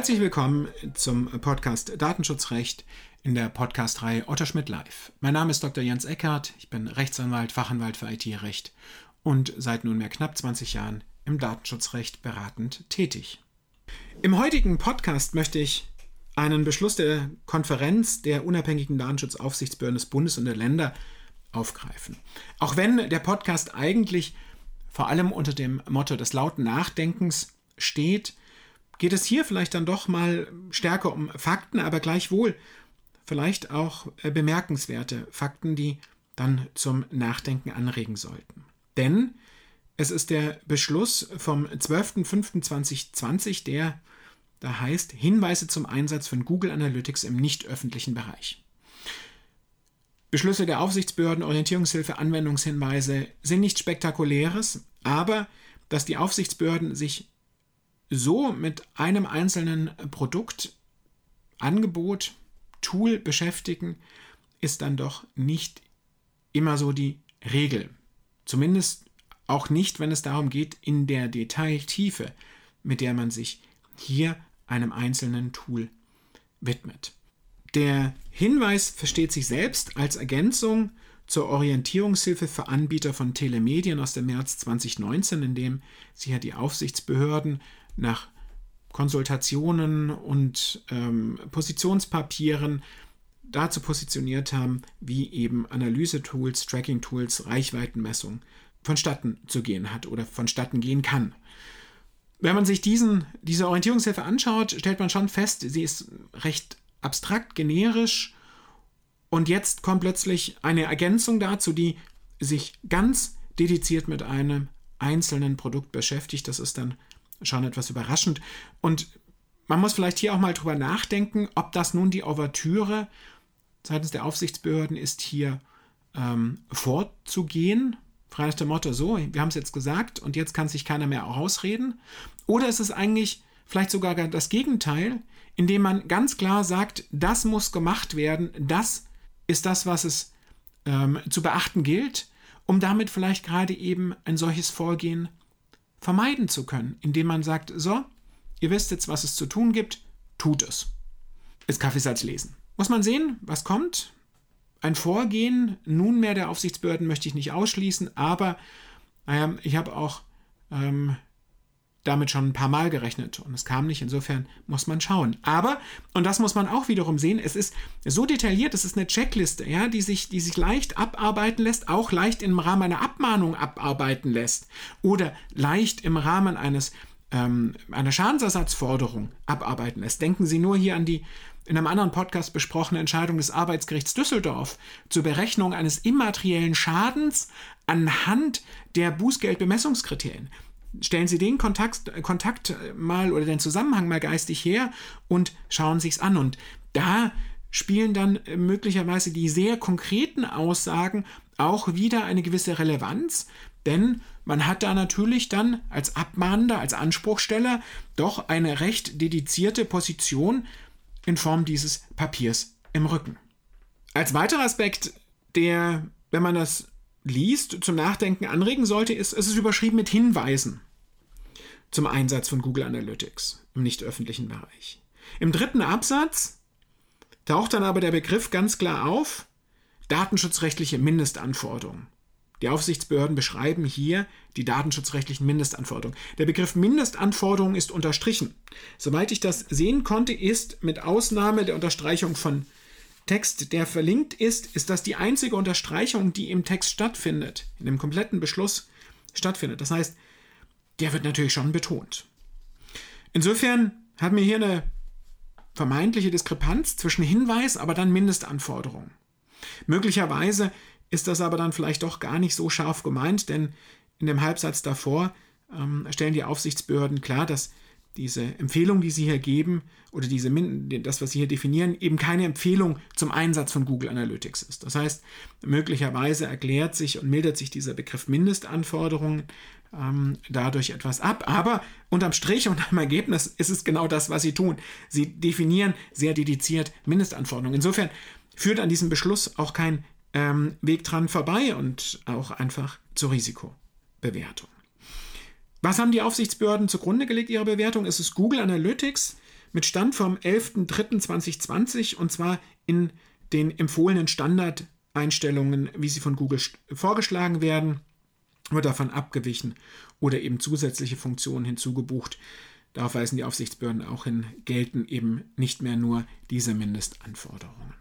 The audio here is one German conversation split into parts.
Herzlich willkommen zum Podcast Datenschutzrecht in der Podcast-Reihe Otto Schmidt Live. Mein Name ist Dr. Jens Eckert, ich bin Rechtsanwalt, Fachanwalt für IT-Recht und seit nunmehr knapp 20 Jahren im Datenschutzrecht beratend tätig. Im heutigen Podcast möchte ich einen Beschluss der Konferenz der unabhängigen Datenschutzaufsichtsbehörden des Bundes und der Länder aufgreifen. Auch wenn der Podcast eigentlich vor allem unter dem Motto des lauten Nachdenkens steht, geht es hier vielleicht dann doch mal stärker um Fakten, aber gleichwohl vielleicht auch äh, bemerkenswerte Fakten, die dann zum Nachdenken anregen sollten. Denn es ist der Beschluss vom 12.05.2020, der da heißt Hinweise zum Einsatz von Google Analytics im nicht öffentlichen Bereich. Beschlüsse der Aufsichtsbehörden, Orientierungshilfe, Anwendungshinweise sind nichts Spektakuläres, aber dass die Aufsichtsbehörden sich so mit einem einzelnen Produkt, Angebot, Tool beschäftigen, ist dann doch nicht immer so die Regel. Zumindest auch nicht, wenn es darum geht, in der Detailtiefe, mit der man sich hier einem einzelnen Tool widmet. Der Hinweis versteht sich selbst als Ergänzung zur Orientierungshilfe für Anbieter von Telemedien aus dem März 2019, in dem sich ja die Aufsichtsbehörden nach Konsultationen und ähm, Positionspapieren dazu positioniert haben, wie eben Analyse-Tools, Tracking-Tools, Reichweitenmessung vonstatten zu gehen hat oder vonstatten gehen kann. Wenn man sich diesen, diese Orientierungshilfe anschaut, stellt man schon fest, sie ist recht abstrakt, generisch und jetzt kommt plötzlich eine Ergänzung dazu, die sich ganz dediziert mit einem einzelnen Produkt beschäftigt. Das ist dann schon etwas überraschend. Und man muss vielleicht hier auch mal drüber nachdenken, ob das nun die Ouvertüre seitens der Aufsichtsbehörden ist, hier ähm, vorzugehen. Frei nach dem Motto, so, wir haben es jetzt gesagt und jetzt kann sich keiner mehr ausreden. Oder ist es eigentlich vielleicht sogar das Gegenteil, indem man ganz klar sagt, das muss gemacht werden, das ist das, was es ähm, zu beachten gilt, um damit vielleicht gerade eben ein solches Vorgehen vermeiden zu können, indem man sagt, so, ihr wisst jetzt, was es zu tun gibt, tut es. Ist Kaffeesatz lesen. Muss man sehen, was kommt. Ein Vorgehen nunmehr der Aufsichtsbehörden möchte ich nicht ausschließen, aber naja, ich habe auch ähm, damit schon ein paar Mal gerechnet und es kam nicht. Insofern muss man schauen. Aber, und das muss man auch wiederum sehen, es ist so detailliert, es ist eine Checkliste, ja, die sich, die sich leicht abarbeiten lässt, auch leicht im Rahmen einer Abmahnung abarbeiten lässt oder leicht im Rahmen eines ähm, einer Schadensersatzforderung abarbeiten lässt. Denken Sie nur hier an die in einem anderen Podcast besprochene Entscheidung des Arbeitsgerichts Düsseldorf zur Berechnung eines immateriellen Schadens anhand der Bußgeldbemessungskriterien stellen Sie den Kontakt, Kontakt mal oder den Zusammenhang mal geistig her und schauen sich es an. Und da spielen dann möglicherweise die sehr konkreten Aussagen auch wieder eine gewisse Relevanz, denn man hat da natürlich dann als Abmahnender, als Anspruchsteller doch eine recht dedizierte Position in Form dieses Papiers im Rücken. Als weiterer Aspekt, der, wenn man das liest, zum Nachdenken anregen sollte, ist, es ist überschrieben mit Hinweisen zum Einsatz von Google Analytics im nicht öffentlichen Bereich. Im dritten Absatz taucht dann aber der Begriff ganz klar auf, datenschutzrechtliche Mindestanforderungen. Die Aufsichtsbehörden beschreiben hier die datenschutzrechtlichen Mindestanforderungen. Der Begriff Mindestanforderungen ist unterstrichen. Soweit ich das sehen konnte, ist mit Ausnahme der Unterstreichung von Text, der verlinkt ist, ist das die einzige Unterstreichung, die im Text stattfindet, in dem kompletten Beschluss stattfindet. Das heißt, der wird natürlich schon betont. Insofern haben wir hier eine vermeintliche Diskrepanz zwischen Hinweis, aber dann Mindestanforderung. Möglicherweise ist das aber dann vielleicht doch gar nicht so scharf gemeint, denn in dem Halbsatz davor ähm, stellen die Aufsichtsbehörden klar, dass diese Empfehlung, die Sie hier geben, oder diese, das, was Sie hier definieren, eben keine Empfehlung zum Einsatz von Google Analytics ist. Das heißt, möglicherweise erklärt sich und mildert sich dieser Begriff Mindestanforderungen ähm, dadurch etwas ab. Aber unterm Strich und am Ergebnis ist es genau das, was Sie tun. Sie definieren sehr dediziert Mindestanforderungen. Insofern führt an diesem Beschluss auch kein ähm, Weg dran vorbei und auch einfach zur Risikobewertung. Was haben die Aufsichtsbehörden zugrunde gelegt ihrer Bewertung? Es ist Google Analytics mit Stand vom 11.03.2020 und zwar in den empfohlenen Standardeinstellungen, wie sie von Google vorgeschlagen werden, wird davon abgewichen oder eben zusätzliche Funktionen hinzugebucht. Darauf weisen die Aufsichtsbehörden auch hin, gelten eben nicht mehr nur diese Mindestanforderungen.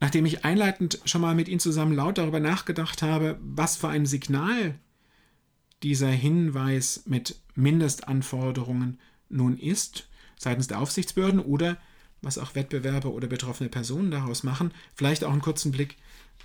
Nachdem ich einleitend schon mal mit Ihnen zusammen laut darüber nachgedacht habe, was für ein Signal dieser Hinweis mit Mindestanforderungen nun ist, seitens der Aufsichtsbehörden oder was auch Wettbewerber oder betroffene Personen daraus machen, vielleicht auch einen kurzen Blick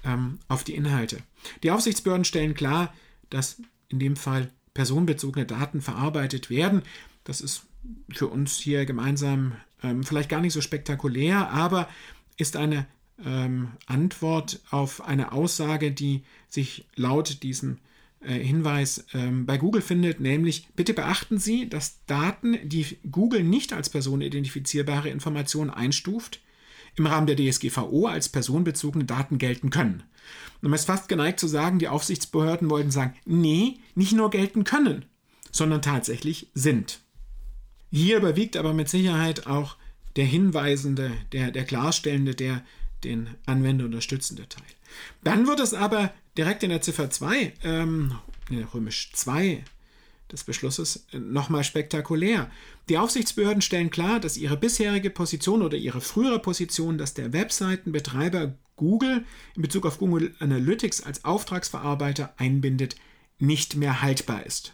ähm, auf die Inhalte. Die Aufsichtsbehörden stellen klar, dass in dem Fall personenbezogene Daten verarbeitet werden. Das ist für uns hier gemeinsam ähm, vielleicht gar nicht so spektakulär, aber ist eine ähm, Antwort auf eine Aussage, die sich laut diesem Hinweis ähm, bei Google findet, nämlich bitte beachten Sie, dass Daten, die Google nicht als personenidentifizierbare Informationen einstuft, im Rahmen der DSGVO als personenbezogene Daten gelten können. Und man ist fast geneigt zu sagen, die Aufsichtsbehörden wollten sagen, nee, nicht nur gelten können, sondern tatsächlich sind. Hier überwiegt aber mit Sicherheit auch der hinweisende, der, der klarstellende, der den Anwender unterstützende Teil. Dann wird es aber direkt in der Ziffer 2, ähm, römisch 2 des Beschlusses, äh, nochmal spektakulär. Die Aufsichtsbehörden stellen klar, dass ihre bisherige Position oder ihre frühere Position, dass der Webseitenbetreiber Google in Bezug auf Google Analytics als Auftragsverarbeiter einbindet, nicht mehr haltbar ist.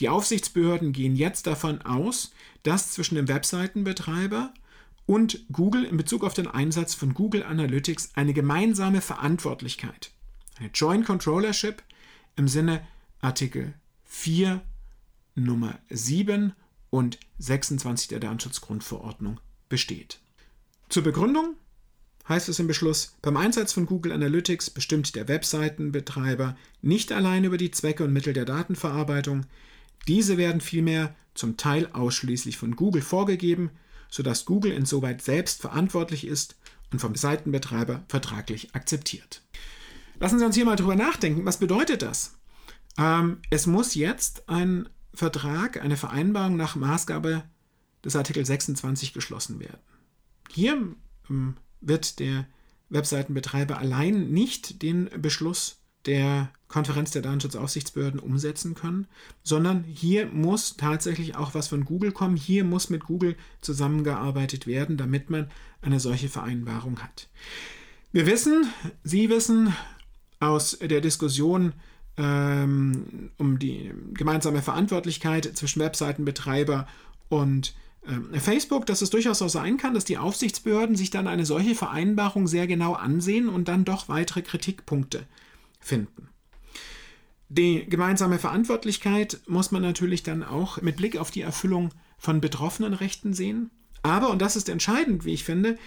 Die Aufsichtsbehörden gehen jetzt davon aus, dass zwischen dem Webseitenbetreiber Google in Bezug auf den Einsatz von Google Analytics eine gemeinsame Verantwortlichkeit, eine Joint Controllership im Sinne Artikel 4 Nummer 7 und 26 der Datenschutzgrundverordnung besteht. Zur Begründung heißt es im Beschluss, beim Einsatz von Google Analytics bestimmt der Webseitenbetreiber nicht allein über die Zwecke und Mittel der Datenverarbeitung, diese werden vielmehr zum Teil ausschließlich von Google vorgegeben, sodass Google insoweit selbst verantwortlich ist und vom Seitenbetreiber vertraglich akzeptiert. Lassen Sie uns hier mal drüber nachdenken. Was bedeutet das? Ähm, es muss jetzt ein Vertrag, eine Vereinbarung nach Maßgabe des Artikel 26 geschlossen werden. Hier ähm, wird der Webseitenbetreiber allein nicht den Beschluss der Konferenz der Datenschutzaufsichtsbehörden umsetzen können, sondern hier muss tatsächlich auch was von Google kommen. Hier muss mit Google zusammengearbeitet werden, damit man eine solche Vereinbarung hat. Wir wissen, Sie wissen aus der Diskussion ähm, um die gemeinsame Verantwortlichkeit zwischen Webseitenbetreiber und ähm, Facebook, dass es durchaus auch sein kann, dass die Aufsichtsbehörden sich dann eine solche Vereinbarung sehr genau ansehen und dann doch weitere Kritikpunkte finden. Die gemeinsame Verantwortlichkeit muss man natürlich dann auch mit Blick auf die Erfüllung von betroffenen Rechten sehen. Aber, und das ist entscheidend, wie ich finde,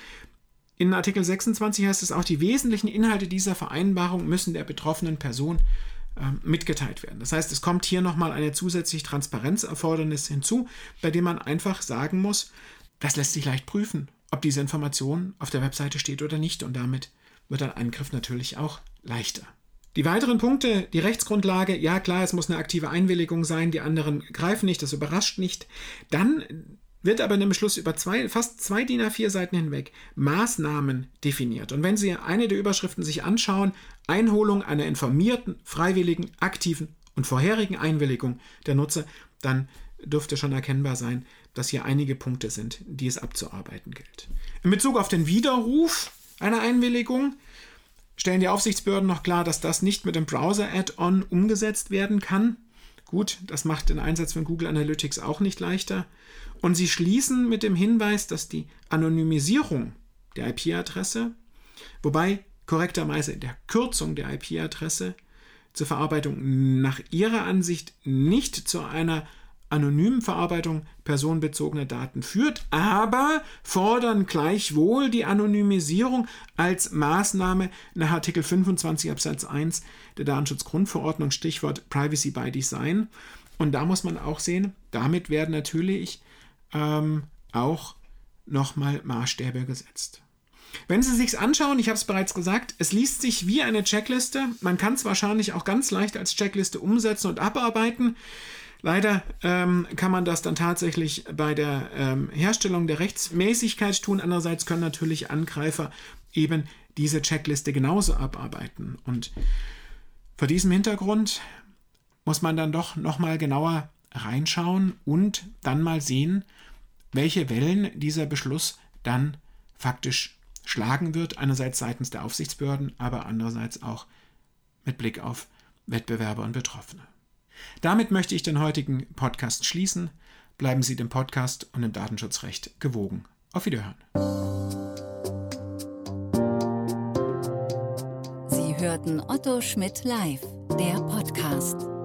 in Artikel 26 heißt es auch, die wesentlichen Inhalte dieser Vereinbarung müssen der betroffenen Person äh, mitgeteilt werden. Das heißt, es kommt hier nochmal eine zusätzliche Transparenzerfordernis hinzu, bei dem man einfach sagen muss, das lässt sich leicht prüfen, ob diese Information auf der Webseite steht oder nicht. Und damit wird ein Angriff natürlich auch leichter. Die weiteren Punkte, die Rechtsgrundlage, ja klar, es muss eine aktive Einwilligung sein, die anderen greifen nicht, das überrascht nicht. Dann wird aber in dem Beschluss über zwei, fast zwei DIN A4 Seiten hinweg Maßnahmen definiert. Und wenn Sie eine der Überschriften sich anschauen, Einholung einer informierten, freiwilligen, aktiven und vorherigen Einwilligung der Nutzer, dann dürfte schon erkennbar sein, dass hier einige Punkte sind, die es abzuarbeiten gilt. In Bezug auf den Widerruf einer Einwilligung stellen die Aufsichtsbehörden noch klar, dass das nicht mit dem Browser-Add-on umgesetzt werden kann. Gut, das macht den Einsatz von Google Analytics auch nicht leichter. Und sie schließen mit dem Hinweis, dass die Anonymisierung der IP-Adresse, wobei korrekterweise der Kürzung der IP-Adresse zur Verarbeitung nach ihrer Ansicht nicht zu einer anonymen Verarbeitung personenbezogener Daten führt, aber fordern gleichwohl die Anonymisierung als Maßnahme nach Artikel 25 Absatz 1 der Datenschutzgrundverordnung, Stichwort Privacy by Design. Und da muss man auch sehen, damit werden natürlich ähm, auch nochmal Maßstäbe gesetzt. Wenn Sie sich anschauen, ich habe es bereits gesagt, es liest sich wie eine Checkliste. Man kann es wahrscheinlich auch ganz leicht als Checkliste umsetzen und abarbeiten. Leider ähm, kann man das dann tatsächlich bei der ähm, Herstellung der Rechtsmäßigkeit tun. Andererseits können natürlich Angreifer eben diese Checkliste genauso abarbeiten. Und vor diesem Hintergrund muss man dann doch nochmal genauer reinschauen und dann mal sehen, welche Wellen dieser Beschluss dann faktisch schlagen wird, einerseits seitens der Aufsichtsbehörden, aber andererseits auch mit Blick auf Wettbewerber und Betroffene. Damit möchte ich den heutigen Podcast schließen. Bleiben Sie dem Podcast und dem Datenschutzrecht gewogen. Auf Wiederhören. Sie hörten Otto Schmidt live, der Podcast.